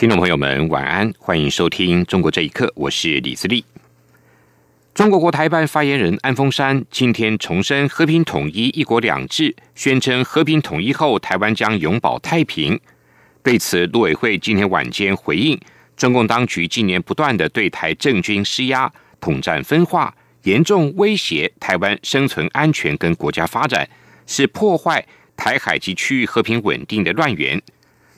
听众朋友们，晚安，欢迎收听《中国这一刻》，我是李自立。中国国台办发言人安峰山今天重申和平统一、一国两制，宣称和平统一后，台湾将永保太平。对此，陆委会今天晚间回应，中共当局近年不断的对台政军施压、统战分化，严重威胁台湾生存安全跟国家发展，是破坏台海及区域和平稳定的乱源。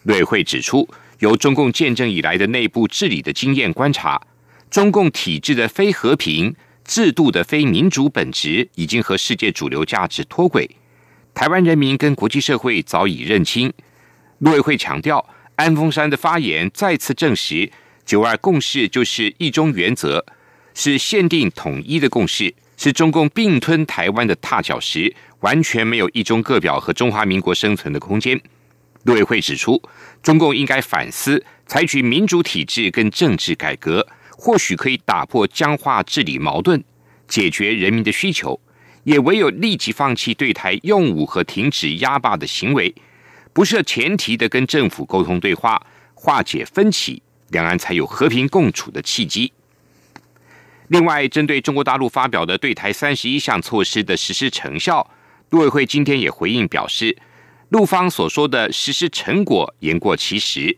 陆委会指出。由中共建政以来的内部治理的经验观察，中共体制的非和平、制度的非民主本质已经和世界主流价值脱轨。台湾人民跟国际社会早已认清。陆委会强调，安峰山的发言再次证实，九二共识就是一中原则，是限定统一的共识，是中共并吞台湾的踏脚石，完全没有一中各表和中华民国生存的空间。陆委会指出，中共应该反思，采取民主体制跟政治改革，或许可以打破僵化治理矛盾，解决人民的需求。也唯有立即放弃对台用武和停止压霸的行为，不设前提的跟政府沟通对话，化解分歧，两岸才有和平共处的契机。另外，针对中国大陆发表的对台三十一项措施的实施成效，陆委会今天也回应表示。陆方所说的实施成果言过其实，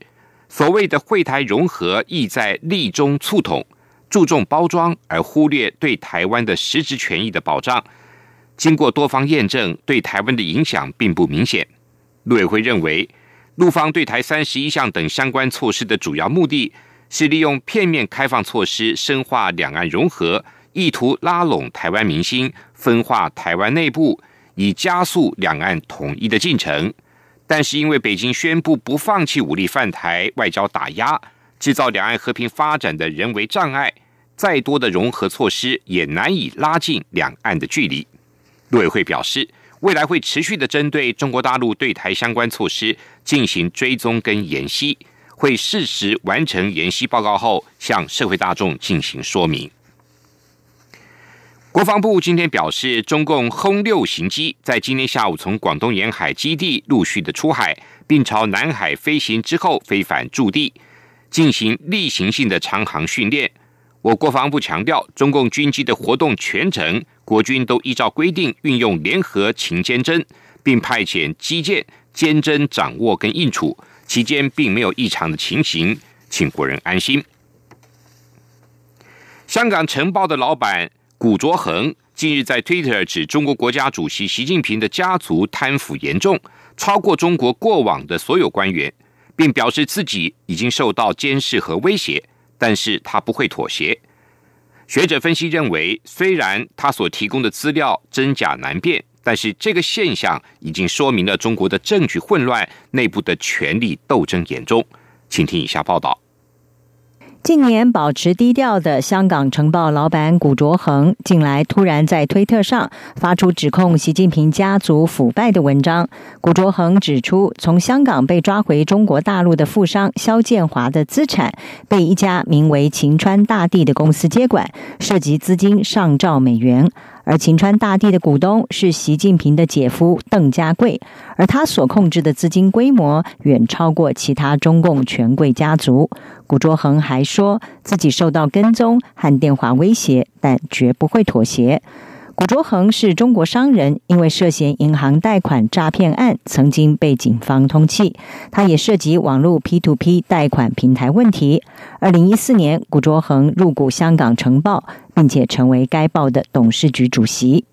所谓的会台融合意在利中促统，注重包装而忽略对台湾的实质权益的保障。经过多方验证，对台湾的影响并不明显。陆委会认为，陆方对台三十一项等相关措施的主要目的是利用片面开放措施深化两岸融合，意图拉拢台湾民心，分化台湾内部。以加速两岸统一的进程，但是因为北京宣布不放弃武力犯台、外交打压，制造两岸和平发展的人为障碍，再多的融合措施也难以拉近两岸的距离。陆委会表示，未来会持续的针对中国大陆对台相关措施进行追踪跟研析，会适时完成研析报告后，向社会大众进行说明。国防部今天表示，中共轰六型机在今天下午从广东沿海基地陆续的出海，并朝南海飞行之后飞返驻地，进行例行性的长航训练。我国防部强调，中共军机的活动全程，国军都依照规定运用联合勤监侦，并派遣机舰监侦掌握跟应处，期间并没有异常的情形，请国人安心。香港晨报的老板。古卓恒近日在 Twitter 指中国国家主席习近平的家族贪腐严重，超过中国过往的所有官员，并表示自己已经受到监视和威胁，但是他不会妥协。学者分析认为，虽然他所提供的资料真假难辨，但是这个现象已经说明了中国的政局混乱，内部的权力斗争严重。请听以下报道。近年保持低调的香港《晨报》老板古卓恒，近来突然在推特上发出指控习近平家族腐败的文章。古卓恒指出，从香港被抓回中国大陆的富商肖建华的资产，被一家名为秦川大地的公司接管，涉及资金上兆美元。而秦川大地的股东是习近平的姐夫邓家贵，而他所控制的资金规模远超过其他中共权贵家族。古卓恒还说自己受到跟踪和电话威胁，但绝不会妥协。古卓恒是中国商人，因为涉嫌银行贷款诈骗案，曾经被警方通缉。他也涉及网络 P to P 贷款平台问题。二零一四年，古卓恒入股香港晨报，并且成为该报的董事局主席。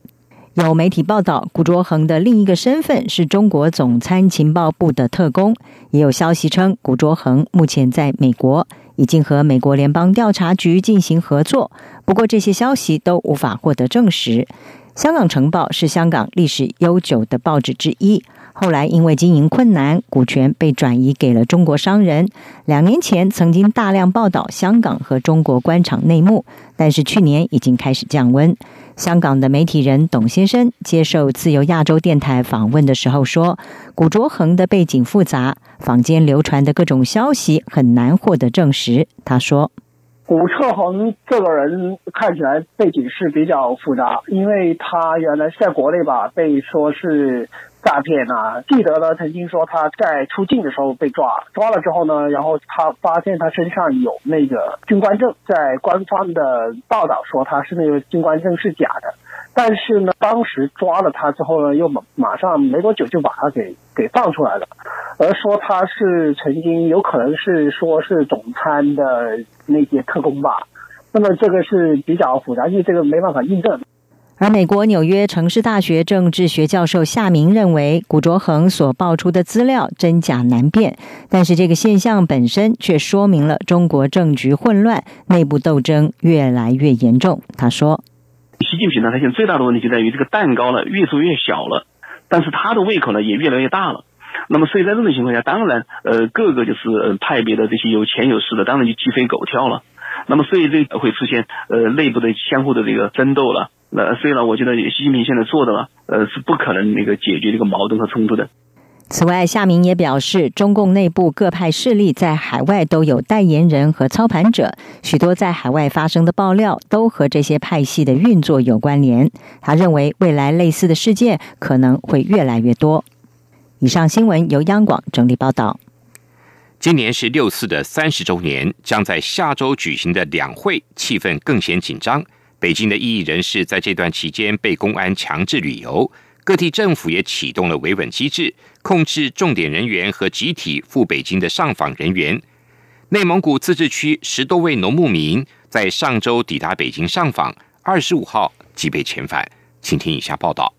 有媒体报道，古卓恒的另一个身份是中国总参情报部的特工。也有消息称，古卓恒目前在美国。已经和美国联邦调查局进行合作，不过这些消息都无法获得证实。香港晨报是香港历史悠久的报纸之一，后来因为经营困难，股权被转移给了中国商人。两年前曾经大量报道香港和中国官场内幕，但是去年已经开始降温。香港的媒体人董先生接受自由亚洲电台访问的时候说：“古卓恒的背景复杂，坊间流传的各种消息很难获得证实。”他说。古卓恒这个人看起来背景是比较复杂，因为他原来在国内吧，被说是诈骗啊。记得呢，曾经说他在出境的时候被抓，抓了之后呢，然后他发现他身上有那个军官证，在官方的报道说他是那个军官证是假的。但是呢，当时抓了他之后呢，又马马上没多久就把他给给放出来了，而说他是曾经有可能是说是总参的那些特工吧，那么这个是比较复杂，因为这个没办法印证。而美国纽约城市大学政治学教授夏明认为，古卓恒所爆出的资料真假难辨，但是这个现象本身却说明了中国政局混乱，内部斗争越来越严重。他说。习近平呢，他现在最大的问题就在于这个蛋糕呢越做越小了，但是他的胃口呢也越来越大了。那么，所以在这种情况下，当然，呃，各个就是派别的这些有钱有势的，当然就鸡飞狗跳了。那么，所以这会出现呃内部的相互的这个争斗了。那所以呢，我觉得习近平现在做的呢，呃，是不可能那个解决这个矛盾和冲突的。此外，夏明也表示，中共内部各派势力在海外都有代言人和操盘者，许多在海外发生的爆料都和这些派系的运作有关联。他认为，未来类似的事件可能会越来越多。以上新闻由央广整理报道。今年是六四的三十周年，将在下周举行的两会气氛更显紧张。北京的异议人士在这段期间被公安强制旅游。各地政府也启动了维稳机制，控制重点人员和集体赴北京的上访人员。内蒙古自治区十多位农牧民在上周抵达北京上访，二十五号即被遣返。请听以下报道。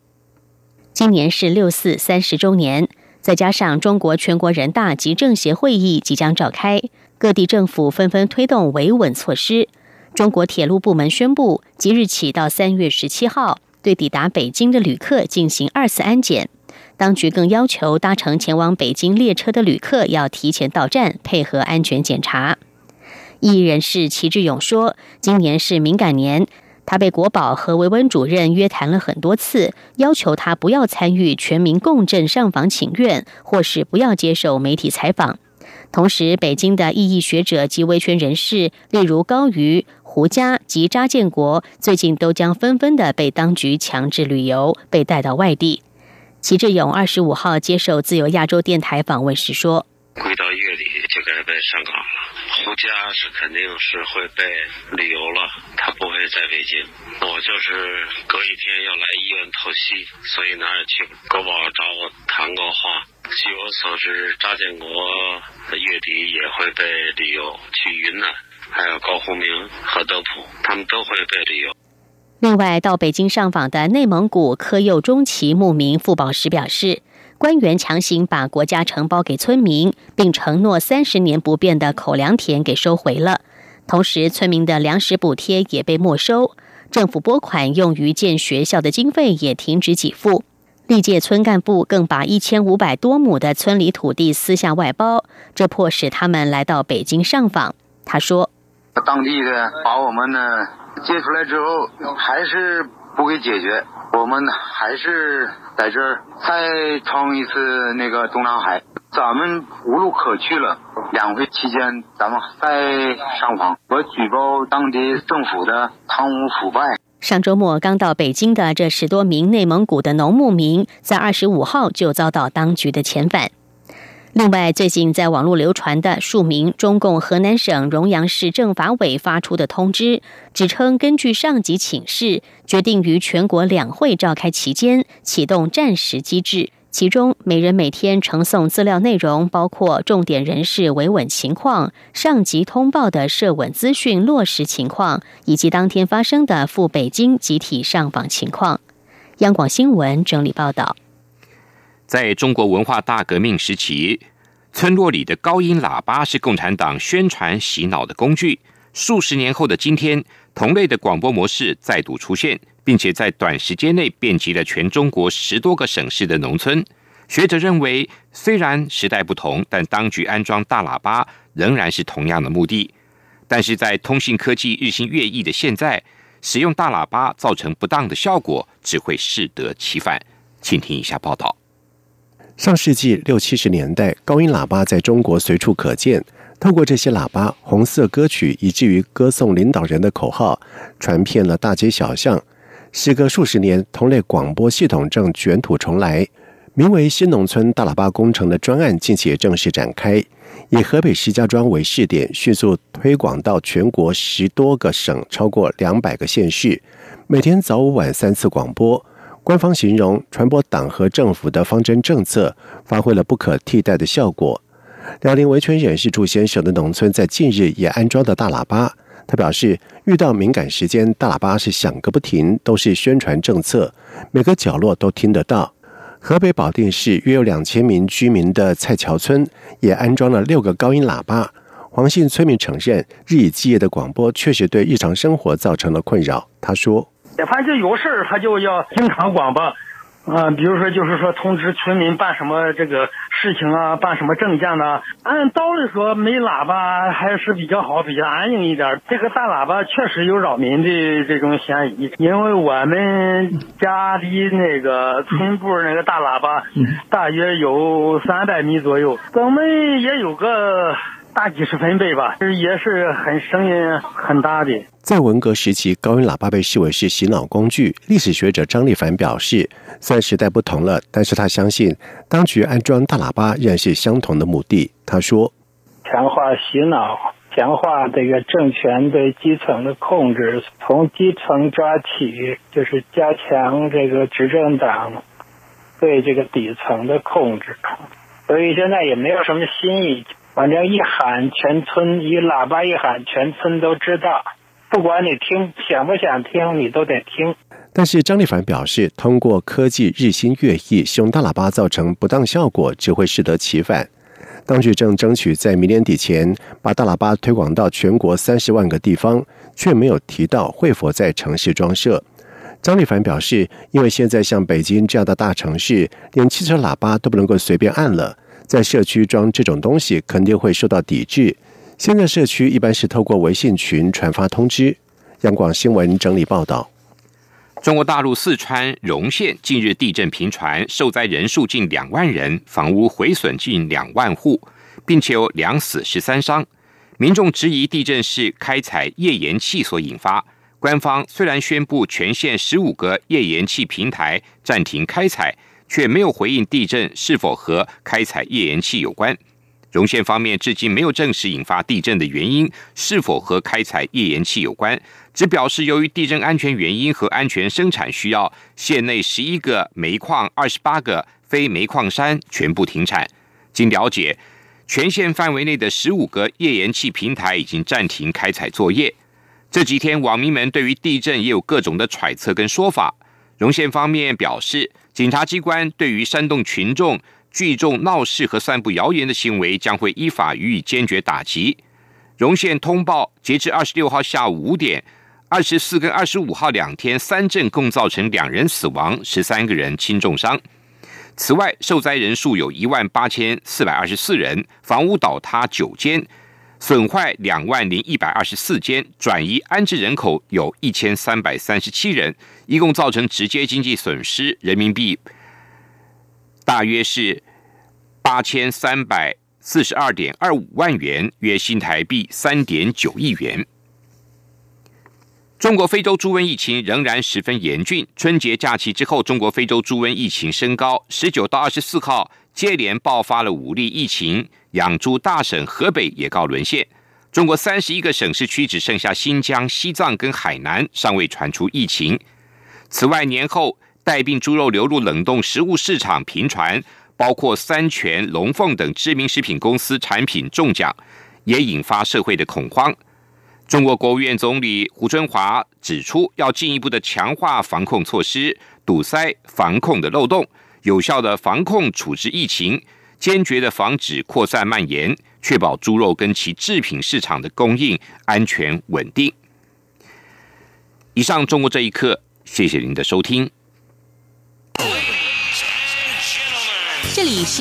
今年是六四三十周年，再加上中国全国人大及政协会议即将召开，各地政府纷纷推动维稳措施。中国铁路部门宣布，即日起到三月十七号。对抵达北京的旅客进行二次安检，当局更要求搭乘前往北京列车的旅客要提前到站配合安全检查。异议人士齐志勇说：“今年是敏感年，他被国保和维稳主任约谈了很多次，要求他不要参与全民共振上访请愿，或是不要接受媒体采访。同时，北京的异议学者及维权人士，例如高瑜。”胡佳及查建国最近都将纷纷的被当局强制旅游，被带到外地。齐志勇二十五号接受自由亚洲电台访问时说：“回到月底就该被上岗了。胡佳是肯定是会被旅游了，他不会在北京。我就是隔一天要来医院透析，所以哪也去。国宝找我谈过话，据我所知，查建国月底也会被旅游去云南。”还有高鸿明和德普，他们都会被利用。另外，到北京上访的内蒙古科右中旗牧民傅宝石表示，官员强行把国家承包给村民，并承诺三十年不变的口粮田给收回了。同时，村民的粮食补贴也被没收，政府拨款用于建学校的经费也停止给付。历届村干部更把一千五百多亩的村里土地私下外包，这迫使他们来到北京上访。他说。当地的把我们呢接出来之后，还是不给解决，我们呢还是在这儿再冲一次那个中南海，咱们无路可去了。两会期间，咱们再上访，我举报当地政府的贪污腐败。上周末刚到北京的这十多名内蒙古的农牧民，在二十五号就遭到当局的遣返。另外，最近在网络流传的数名中共河南省荣阳市政法委发出的通知，指称根据上级请示，决定于全国两会召开期间启动战时机制，其中每人每天呈送资料内容包括重点人士维稳情况、上级通报的涉稳资讯落实情况，以及当天发生的赴北京集体上访情况。央广新闻整理报道。在中国文化大革命时期，村落里的高音喇叭是共产党宣传洗脑的工具。数十年后的今天，同类的广播模式再度出现，并且在短时间内遍及了全中国十多个省市的农村。学者认为，虽然时代不同，但当局安装大喇叭仍然是同样的目的。但是在通信科技日新月异的现在，使用大喇叭造成不当的效果，只会适得其反。请听一下报道。上世纪六七十年代，高音喇叭在中国随处可见。透过这些喇叭，红色歌曲以至于歌颂领导人的口号，传遍了大街小巷。时隔数十年，同类广播系统正卷土重来。名为“新农村大喇叭工程”的专案近期也正式展开，以河北石家庄为试点，迅速推广到全国十多个省，超过两百个县市。每天早午晚三次广播。官方形容传播党和政府的方针政策，发挥了不可替代的效果。辽宁维权人士祝先生的农村在近日也安装的大喇叭。他表示，遇到敏感时间，大喇叭是响个不停，都是宣传政策，每个角落都听得到。河北保定市约有两千名居民的蔡桥村也安装了六个高音喇叭。黄姓村民承认，日以继夜的广播确实对日常生活造成了困扰。他说。反正有事儿，他就要经常广播，啊，比如说就是说通知村民办什么这个事情啊，办什么证件呢？按道理说没喇叭还是比较好，比较安静一点。这个大喇叭确实有扰民的这种嫌疑，因为我们家离那个村部那个大喇叭大约有三百米左右，咱们也有个。大几十分贝吧，也是很声音很大的。在文革时期，高音喇叭被视为是洗脑工具。历史学者张立凡表示，虽然时代不同了，但是他相信当局安装大喇叭仍是相同的目的。他说：“强化洗脑，强化这个政权对基层的控制，从基层抓起，就是加强这个执政党对这个底层的控制。所以现在也没有什么新意。”反正一喊，全村一喇叭一喊，全村都知道。不管你听想不想听，你都得听。但是张立凡表示，通过科技日新月异，使用大喇叭造成不当效果，只会适得其反。当局正争取在明年底前把大喇叭推广到全国三十万个地方，却没有提到会否在城市装设。张立凡表示，因为现在像北京这样的大城市，连汽车喇叭都不能够随便按了。在社区装这种东西肯定会受到抵制。现在社区一般是透过微信群传发通知。央广新闻整理报道：中国大陆四川荣县近日地震频传，受灾人数近两万人，房屋毁损近两万户，并且有两死十三伤。民众质疑地震是开采页岩气所引发。官方虽然宣布全县十五个页岩气平台暂停开采。却没有回应地震是否和开采页岩气有关。荣县方面至今没有证实引发地震的原因是否和开采页岩气有关，只表示由于地震安全原因和安全生产需要，县内十一个煤矿、二十八个非煤矿山全部停产。经了解，全县范围内的十五个页岩气平台已经暂停开采作业。这几天，网民们对于地震也有各种的揣测跟说法。荣县方面表示。警察机关对于煽动群众聚众闹事和散布谣言的行为，将会依法予以坚决打击。荣县通报，截至二十六号下午五点，二十四跟二十五号两天三镇共造成两人死亡，十三个人轻重伤。此外，受灾人数有一万八千四百二十四人，房屋倒塌九间。损坏两万零一百二十四间，转移安置人口有一千三百三十七人，一共造成直接经济损失人民币大约是八千三百四十二点二五万元，约新台币三点九亿元。中国非洲猪瘟疫情仍然十分严峻，春节假期之后，中国非洲猪瘟疫情升高，十九到二十四号接连爆发了五例疫情。养猪大省河北也告沦陷，中国三十一个省市区只剩下新疆、西藏跟海南尚未传出疫情。此外，年后带病猪肉流入冷冻食物市场频传，包括三全、龙凤等知名食品公司产品中奖，也引发社会的恐慌。中国国务院总理胡春华指出，要进一步的强化防控措施，堵塞防控的漏洞，有效的防控处置疫情。坚决的防止扩散蔓延，确保猪肉跟其制品市场的供应安全稳定。以上中国这一刻，谢谢您的收听。这里是